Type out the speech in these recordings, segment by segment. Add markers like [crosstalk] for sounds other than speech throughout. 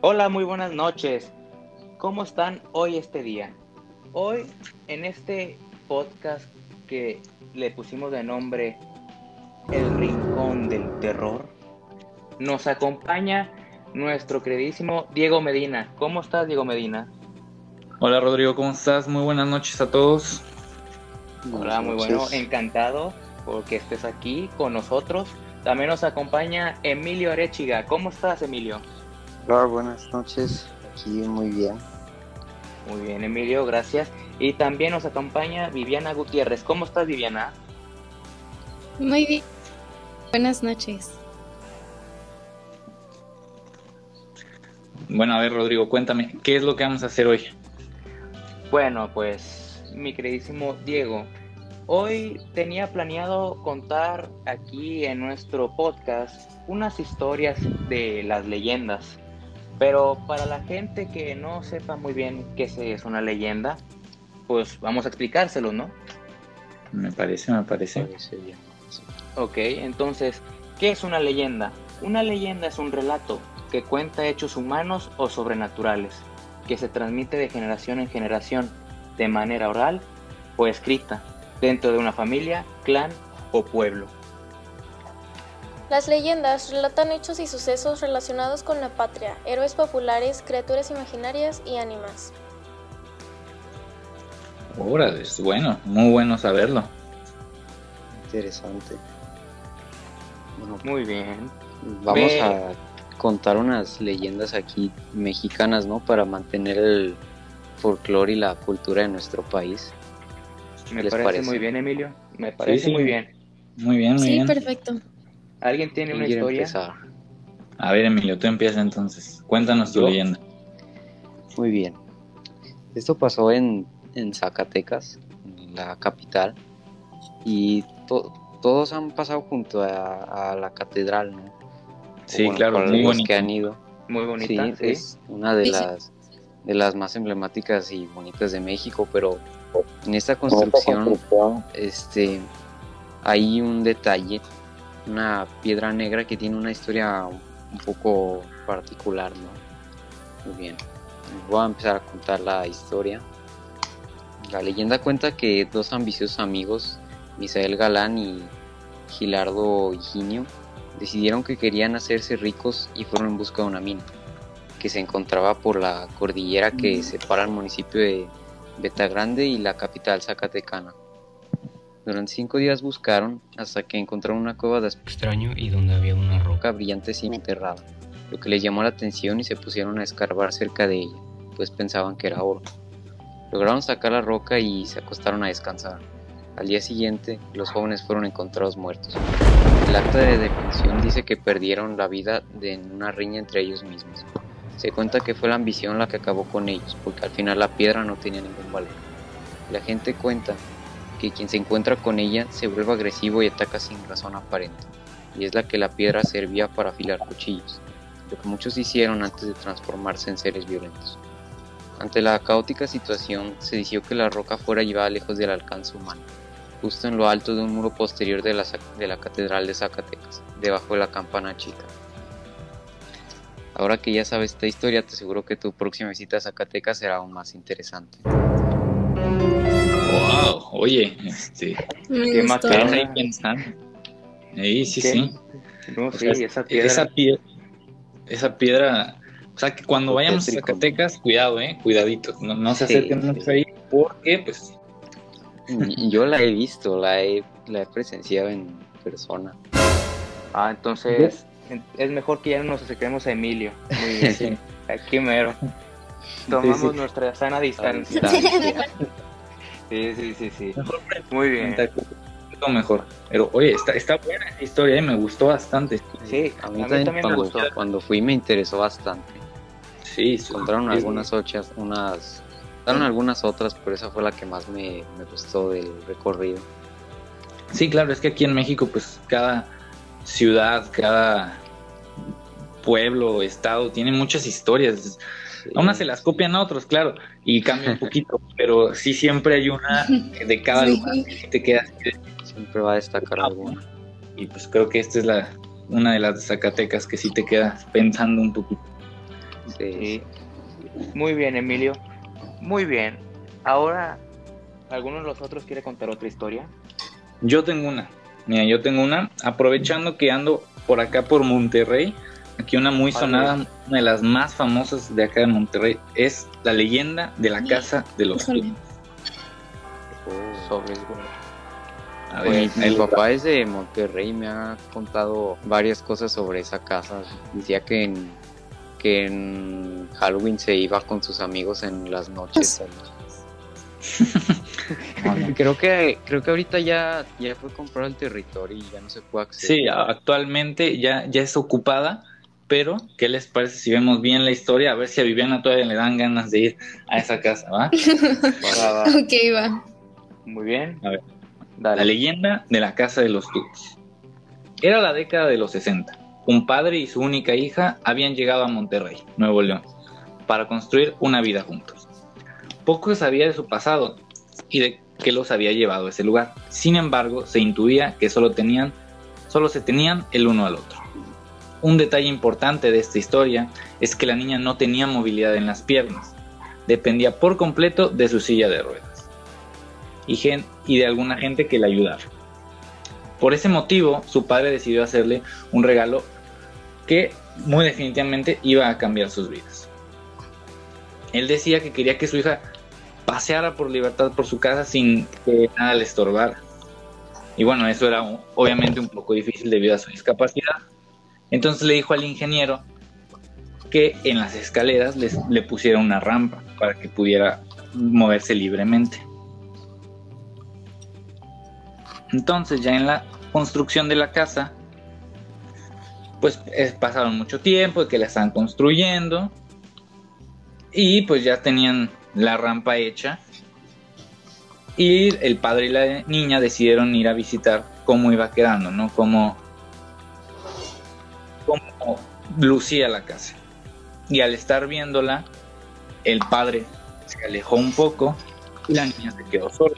Hola, muy buenas noches. ¿Cómo están hoy este día? Hoy en este podcast que le pusimos de nombre El Rincón del Terror, nos acompaña nuestro queridísimo Diego Medina. ¿Cómo estás, Diego Medina? Hola, Rodrigo, ¿cómo estás? Muy buenas noches a todos. Hola, muy bueno, encantado porque estés aquí con nosotros. También nos acompaña Emilio Arechiga. ¿Cómo estás, Emilio? Hola, buenas noches. Aquí muy bien. Muy bien, Emilio, gracias. Y también nos acompaña Viviana Gutiérrez. ¿Cómo estás, Viviana? Muy bien. Buenas noches. Bueno, a ver, Rodrigo, cuéntame, ¿qué es lo que vamos a hacer hoy? Bueno, pues, mi queridísimo Diego, hoy tenía planeado contar aquí en nuestro podcast unas historias de las leyendas. Pero para la gente que no sepa muy bien qué es una leyenda, pues vamos a explicárselo, ¿no? Me parece, me parece. bien. Ok, entonces, ¿qué es una leyenda? Una leyenda es un relato que cuenta hechos humanos o sobrenaturales, que se transmite de generación en generación, de manera oral o escrita, dentro de una familia, clan o pueblo. Las leyendas relatan hechos y sucesos relacionados con la patria, héroes populares, criaturas imaginarias y ánimas. Órale, es bueno, muy bueno saberlo. Interesante. Bueno, Muy bien. vamos Ve- a contar unas leyendas aquí mexicanas, ¿no? Para mantener el folclore y la cultura de nuestro país. Me ¿Les parece, parece? muy bien, Emilio. Me parece sí. muy bien. Muy bien, muy Sí, bien. perfecto. ¿Alguien tiene una ¿Quién quiere historia? empezar? A ver, Emilio, tú empieza entonces. Cuéntanos tu ¿Yo? leyenda. Muy bien. Esto pasó en, en Zacatecas, en la capital, y to- todos han pasado junto a, a la catedral, ¿no? Sí, Bueno, claro, muy los bonito. que han ido. Muy bonita, Sí, sí. es una de sí. las de las más emblemáticas y bonitas de México, pero en esta construcción, este, hay un detalle, una piedra negra que tiene una historia un poco particular, ¿no? Muy bien. Voy a empezar a contar la historia. La leyenda cuenta que dos ambiciosos amigos, Misael Galán y Gilardo Higinio, decidieron que querían hacerse ricos y fueron en busca de una mina que se encontraba por la cordillera que separa el municipio de Betagrande y la capital Zacatecana. Durante cinco días buscaron hasta que encontraron una cueva de aspecto extraño y donde había una roca brillante sin enterrada, lo que les llamó la atención y se pusieron a escarbar cerca de ella, pues pensaban que era oro. Lograron sacar la roca y se acostaron a descansar. Al día siguiente, los jóvenes fueron encontrados muertos. El acta de defunción dice que perdieron la vida de- en una riña entre ellos mismos. Se cuenta que fue la ambición la que acabó con ellos, porque al final la piedra no tenía ningún valor. La gente cuenta que quien se encuentra con ella se vuelve agresivo y ataca sin razón aparente, y es la que la piedra servía para afilar cuchillos, lo que muchos hicieron antes de transformarse en seres violentos. Ante la caótica situación, se decidió que la roca fuera llevada lejos del alcance humano, justo en lo alto de un muro posterior de la, de la Catedral de Zacatecas, debajo de la campana chica. Ahora que ya sabes esta historia, te aseguro que tu próxima visita a Zacatecas será aún más interesante. Wow, oye, este, Qué estás ahí pensando. Sí, sí, ¿Qué? sí. No, O sí, sea, esa piedra. Esa piedra, esa piedra, o sea, que cuando vayamos a. Zacatecas, cuidado, eh, cuidadito, no, no se acerquen mucho sí. ahí, porque, pues, Yo la he visto, la he, la he presenciado en persona. Ah, entonces es mejor que ya no nos acerquemos a Emilio. Muy [laughs] bien. sí. Aquí mero. Tomamos Sí, sí. nuestra sana distancia. [laughs] Sí, sí, sí, sí. Muy bien. lo mejor. Pero, oye, está, está buena esa historia, eh, me gustó bastante. Sí, A mí, también, me cuando, gustó. cuando fui me interesó bastante. Sí, sí. Encontraron Sí, algunas ochas, unas... Encontraron algunas otras, pero esa fue la que más me, me gustó del recorrido. Sí, claro, es que aquí en México, pues cada ciudad, cada pueblo, estado, tiene muchas historias. Unas se las copian a otros, claro, y cambia un poquito, [laughs] pero sí siempre hay una de cada Sí. lugar que te queda así de- Siempre va a destacar alguna. Y pues creo que esta es la una de las de Zacatecas que sí te quedas pensando un poquito. Sí. Muy bien, Emilio. Muy bien. Ahora, ¿alguno de los otros quiere contar otra historia? Yo tengo una. Mira, yo tengo una. Aprovechando que ando por acá por Monterrey, aquí una muy sonada, una de las más famosas de acá de Monterrey, es la leyenda de la casa de los A ver, Pues, mi papá es de Monterrey, me ha contado varias cosas sobre esa casa. Decía que en, que en Halloween se iba con sus amigos en las noches. [laughs] creo que creo que ahorita ya, ya fue comprar el territorio y ya no se puede acceder. Sí, actualmente ya, ya es ocupada, pero ¿qué les parece si vemos bien la historia? A ver si a Viviana todavía le dan ganas de ir a esa casa, ¿va? [laughs] Va, va. Ok, va. Muy bien. A ver. Dale. La leyenda de la casa de los Tubos. Era la década de los 60. Un padre y su única hija habían llegado a Monterrey, Nuevo León, para construir una vida juntos. Poco se sabía de su pasado y de qué los había llevado a ese lugar. Sin embargo, se intuía que solo tenían, solo se tenían el uno al otro. Un detalle importante de esta historia es que la niña no tenía movilidad en las piernas, dependía por completo de su silla de ruedas y, de alguna gente que la ayudara. Por ese motivo, su padre decidió hacerle un regalo que muy definitivamente iba a cambiar sus vidas. Él decía que quería que su hija paseara por libertad por su casa sin que nada le estorbara. Y bueno, eso era obviamente un poco difícil debido a su discapacidad. Entonces le dijo al ingeniero que en las escaleras les- le pusiera una rampa para que pudiera moverse libremente. Entonces ya en la construcción de la casa, pues eh, pasaron mucho tiempo que la estaban construyendo y pues ya tenían la rampa hecha y el padre y la niña decidieron ir a visitar cómo iba quedando, ¿no? Cómo, cómo lucía la casa. Y al estar viéndola, el padre se alejó un poco y la niña se quedó sola.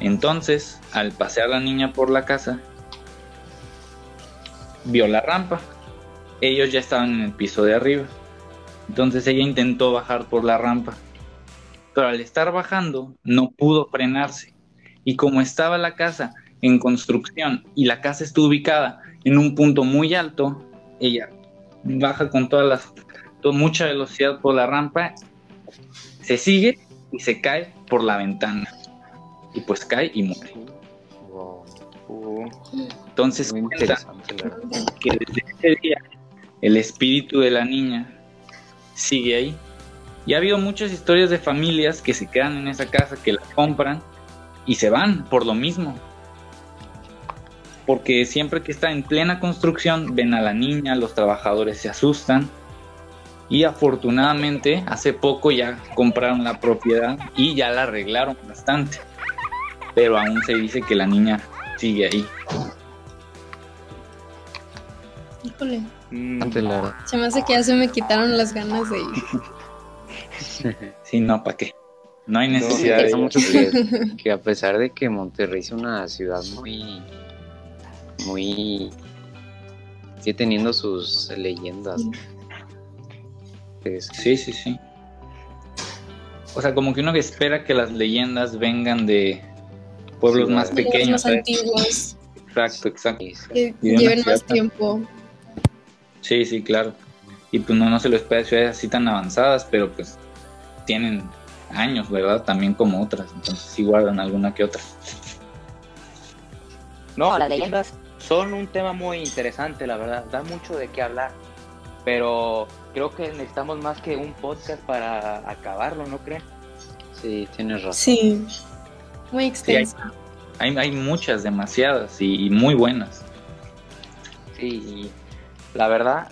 Entonces, al pasear la niña por la casa, vio la rampa. Ellos ya estaban en el piso de arriba. Entonces ella intentó bajar por la rampa. Pero al estar bajando, no pudo frenarse. Y como estaba la casa en construcción y la casa estuvo ubicada en un punto muy alto, ella baja con todas las, to- mucha velocidad por la rampa, se sigue y se cae por la ventana. Y pues cae y muere. Wow, Uh, Entonces que desde ese día el espíritu de la niña sigue ahí. Y ha habido muchas historias de familias que se quedan en esa casa, que la compran y se van por lo mismo. Porque siempre que está en plena construcción ven a la niña, los trabajadores se asustan. Y afortunadamente hace poco ya compraron la propiedad y ya la arreglaron bastante. Pero aún se dice que la niña sigue ahí. Híjole. mm. Se me hace que ya se me quitaron las ganas de ir. [laughs] Sí, no, ¿para qué? No hay No, necesidad Pasa de mucho que, que a pesar de que Monterrey es una ciudad muy, muy, sigue teniendo sus leyendas. Es- Sí, sí, sí. O sea, como que uno espera que las leyendas vengan de pueblos Sí, más pequeños. más ¿sabes? antiguos, Exacto, exacto. que lleven más ciudad- tiempo. Sí, sí, claro. Y pues no, no se lo espera de ciudades así tan avanzadas, pero pues tienen años, ¿verdad? También como otras. Entonces sí guardan alguna que otra. No, las leyendas son un tema muy interesante, la verdad. Da mucho de qué hablar. Pero creo que necesitamos más que un podcast para acabarlo, ¿no creen? sí, tienes razón. Sí. Muy Sí, hay, extenso. hay, hay muchas, demasiadas y, y muy buenas. Sí, y la verdad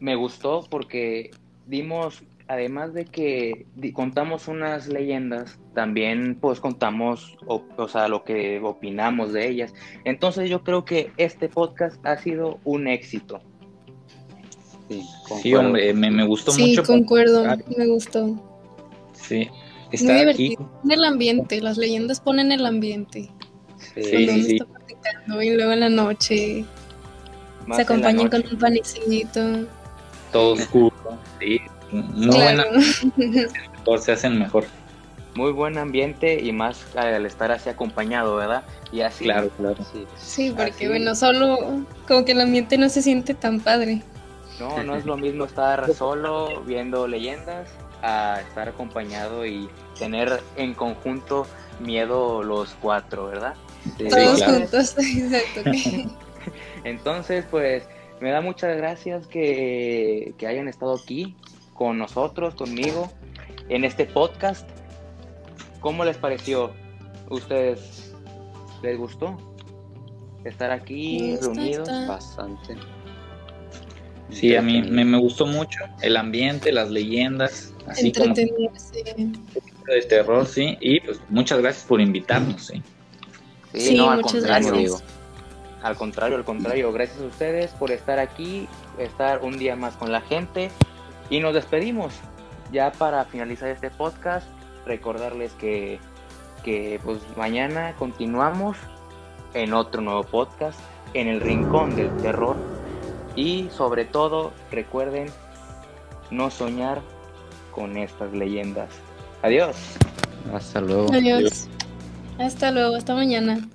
me gustó porque dimos, además de que contamos unas leyendas, también pues contamos, o, o sea, lo que opinamos de ellas. Entonces yo creo que este podcast ha sido un éxito. Sí, Sí, concuerdo. hombre, me, me gustó Sí, mucho. concuerdo. platicar. Me gustó. Sí, Muy estar aquí. divertido. En el ambiente, las leyendas ponen el ambiente. Sí, Sí, Cuando uno sí. está y luego en la noche Más se acompañan con un panecito. todo oscuro. Sí, muy Claro. buena. [laughs] Mejor, se hacen mejor. Muy buen ambiente y más al estar así acompañado, ¿verdad? Y así. Claro, claro. Sí. Sí, porque Así. bueno, solo como que el ambiente no se siente tan padre. No, no es lo mismo estar solo viendo leyendas a estar acompañado y tener en conjunto miedo los cuatro, ¿verdad? Sí, Todos claro. juntos, [laughs] exacto. Entonces, pues me da muchas gracias que, que hayan estado aquí con nosotros, conmigo, en este podcast. ¿Cómo les pareció? ¿Ustedes les gustó estar aquí gusta reunidos? Bastante. Sí, a mí me, me gustó mucho el ambiente, las leyendas, así como de terror, sí. Y pues muchas gracias por invitarnos, sí. Sí, Sí, no, al muchas contrario. gracias. Al contrario, al contrario, gracias a ustedes por estar aquí, estar un día más con la gente y nos despedimos. Ya para finalizar este podcast, recordarles que, que pues mañana continuamos en otro nuevo podcast, en el Rincón del Terror. Y sobre todo, recuerden no soñar con estas leyendas. Adiós. Hasta luego. Adiós. Hasta luego, hasta mañana.